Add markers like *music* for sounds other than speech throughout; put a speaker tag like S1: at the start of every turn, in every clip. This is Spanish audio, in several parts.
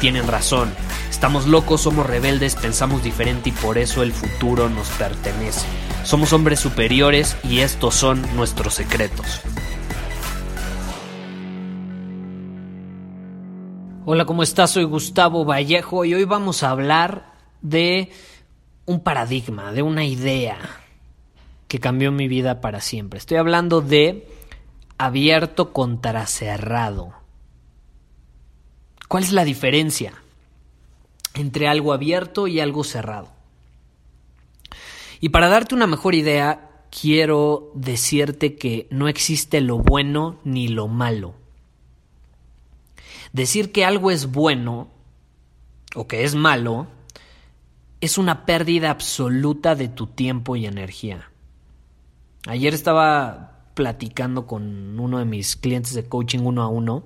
S1: tienen razón. Estamos locos, somos rebeldes, pensamos diferente y por eso el futuro nos pertenece. Somos hombres superiores y estos son nuestros secretos. Hola, ¿cómo estás? Soy Gustavo Vallejo y hoy vamos a hablar de un paradigma, de una idea que cambió mi vida para siempre. Estoy hablando de abierto contra cerrado. ¿Cuál es la diferencia entre algo abierto y algo cerrado? Y para darte una mejor idea, quiero decirte que no existe lo bueno ni lo malo. Decir que algo es bueno o que es malo es una pérdida absoluta de tu tiempo y energía. Ayer estaba platicando con uno de mis clientes de coaching uno a uno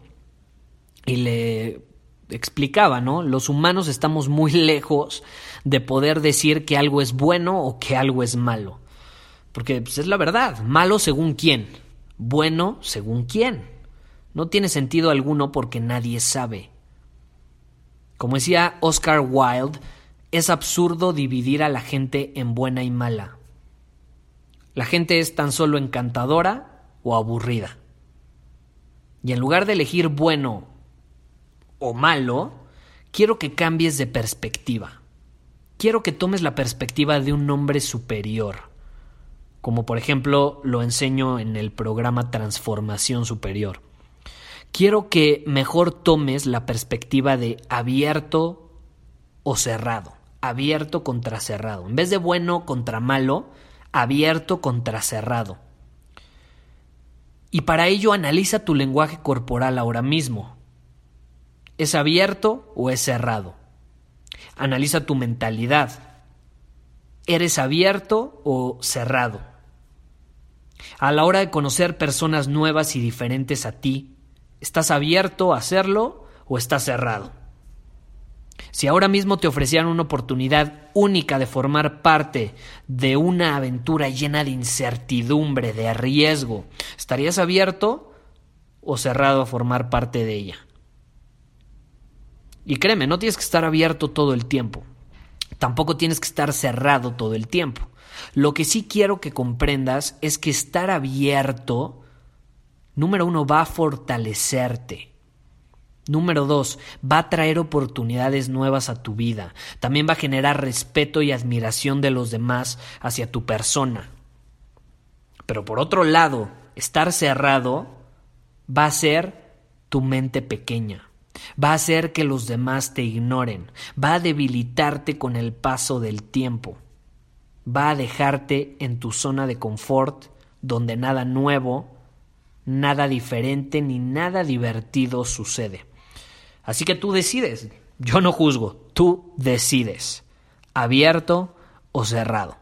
S1: y le explicaba, ¿no? Los humanos estamos muy *laughs* lejos de poder decir que algo es bueno o que algo es malo. Porque pues, es la verdad, malo según quién, bueno según quién. No tiene sentido alguno porque nadie sabe. Como decía Oscar Wilde, es absurdo dividir a la gente en buena y mala. La gente es tan solo encantadora o aburrida. Y en lugar de elegir bueno o malo, quiero que cambies de perspectiva. Quiero que tomes la perspectiva de un hombre superior, como por ejemplo lo enseño en el programa Transformación Superior. Quiero que mejor tomes la perspectiva de abierto o cerrado abierto contra cerrado. En vez de bueno contra malo, abierto contra cerrado. Y para ello analiza tu lenguaje corporal ahora mismo. ¿Es abierto o es cerrado? Analiza tu mentalidad. ¿Eres abierto o cerrado? A la hora de conocer personas nuevas y diferentes a ti, ¿estás abierto a hacerlo o estás cerrado? Si ahora mismo te ofrecieran una oportunidad única de formar parte de una aventura llena de incertidumbre, de riesgo, ¿estarías abierto o cerrado a formar parte de ella? Y créeme, no tienes que estar abierto todo el tiempo. Tampoco tienes que estar cerrado todo el tiempo. Lo que sí quiero que comprendas es que estar abierto, número uno, va a fortalecerte Número dos, va a traer oportunidades nuevas a tu vida. También va a generar respeto y admiración de los demás hacia tu persona. Pero por otro lado, estar cerrado va a ser tu mente pequeña. Va a hacer que los demás te ignoren. Va a debilitarte con el paso del tiempo. Va a dejarte en tu zona de confort donde nada nuevo, nada diferente ni nada divertido sucede. Así que tú decides. Yo no juzgo, tú decides. Abierto o cerrado.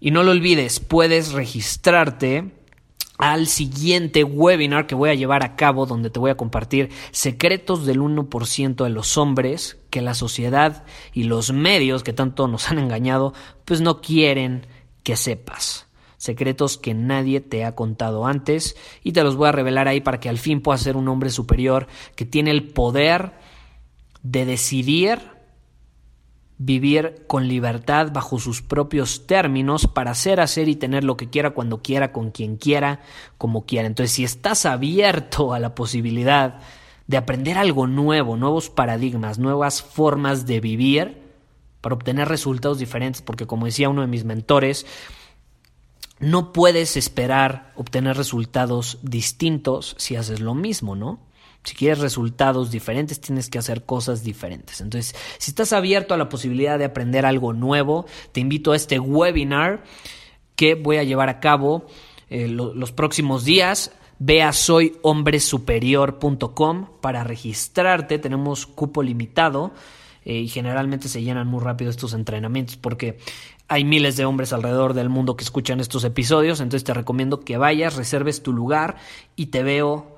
S1: Y no lo olvides, puedes registrarte al siguiente webinar que voy a llevar a cabo donde te voy a compartir secretos del 1% de los hombres que la sociedad y los medios que tanto nos han engañado pues no quieren que sepas. Secretos que nadie te ha contado antes. Y te los voy a revelar ahí para que al fin puedas ser un hombre superior que tiene el poder de decidir vivir con libertad bajo sus propios términos para hacer, hacer y tener lo que quiera cuando quiera, con quien quiera, como quiera. Entonces, si estás abierto a la posibilidad de aprender algo nuevo, nuevos paradigmas, nuevas formas de vivir, para obtener resultados diferentes, porque como decía uno de mis mentores, no puedes esperar obtener resultados distintos si haces lo mismo, ¿no? Si quieres resultados diferentes, tienes que hacer cosas diferentes. Entonces, si estás abierto a la posibilidad de aprender algo nuevo, te invito a este webinar que voy a llevar a cabo eh, los próximos días. Ve a soyhombresuperior.com para registrarte. Tenemos cupo limitado eh, y generalmente se llenan muy rápido estos entrenamientos porque hay miles de hombres alrededor del mundo que escuchan estos episodios. Entonces te recomiendo que vayas, reserves tu lugar y te veo